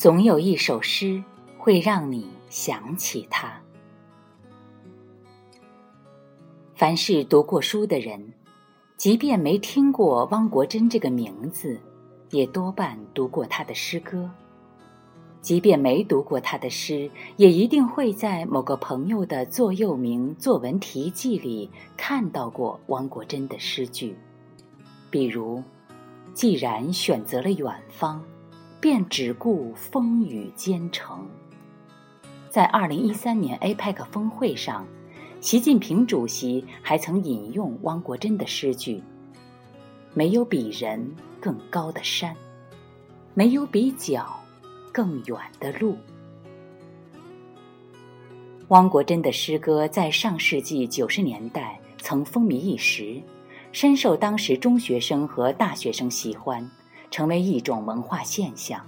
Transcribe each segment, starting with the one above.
总有一首诗会让你想起他。凡是读过书的人，即便没听过汪国真这个名字，也多半读过他的诗歌；即便没读过他的诗，也一定会在某个朋友的座右铭作文题记里看到过汪国真的诗句，比如：“既然选择了远方。”便只顾风雨兼程。在二零一三年 APEC 峰会上，习近平主席还曾引用汪国真的诗句：“没有比人更高的山，没有比脚更远的路。”汪国真的诗歌在上世纪九十年代曾风靡一时，深受当时中学生和大学生喜欢。成为一种文化现象。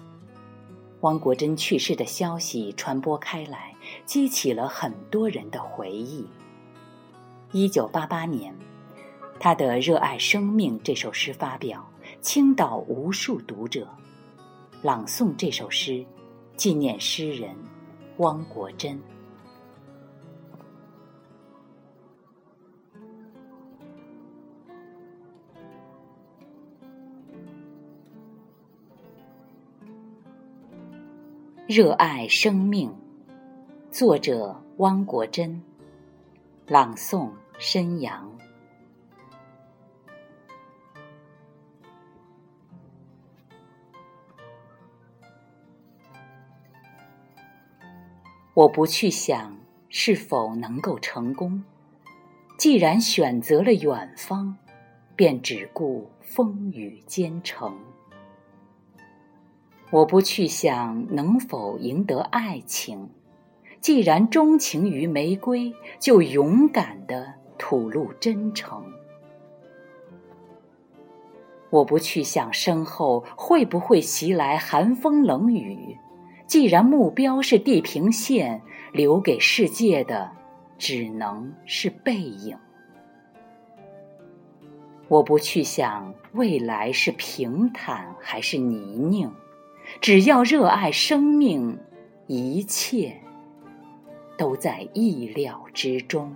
汪国真去世的消息传播开来，激起了很多人的回忆。一九八八年，他的《热爱生命》这首诗发表，倾倒无数读者。朗诵这首诗，纪念诗人汪国真。热爱生命，作者汪国真，朗诵申阳。我不去想是否能够成功，既然选择了远方，便只顾风雨兼程。我不去想能否赢得爱情，既然钟情于玫瑰，就勇敢地吐露真诚。我不去想身后会不会袭来寒风冷雨，既然目标是地平线，留给世界的只能是背影。我不去想未来是平坦还是泥泞。只要热爱生命，一切都在意料之中。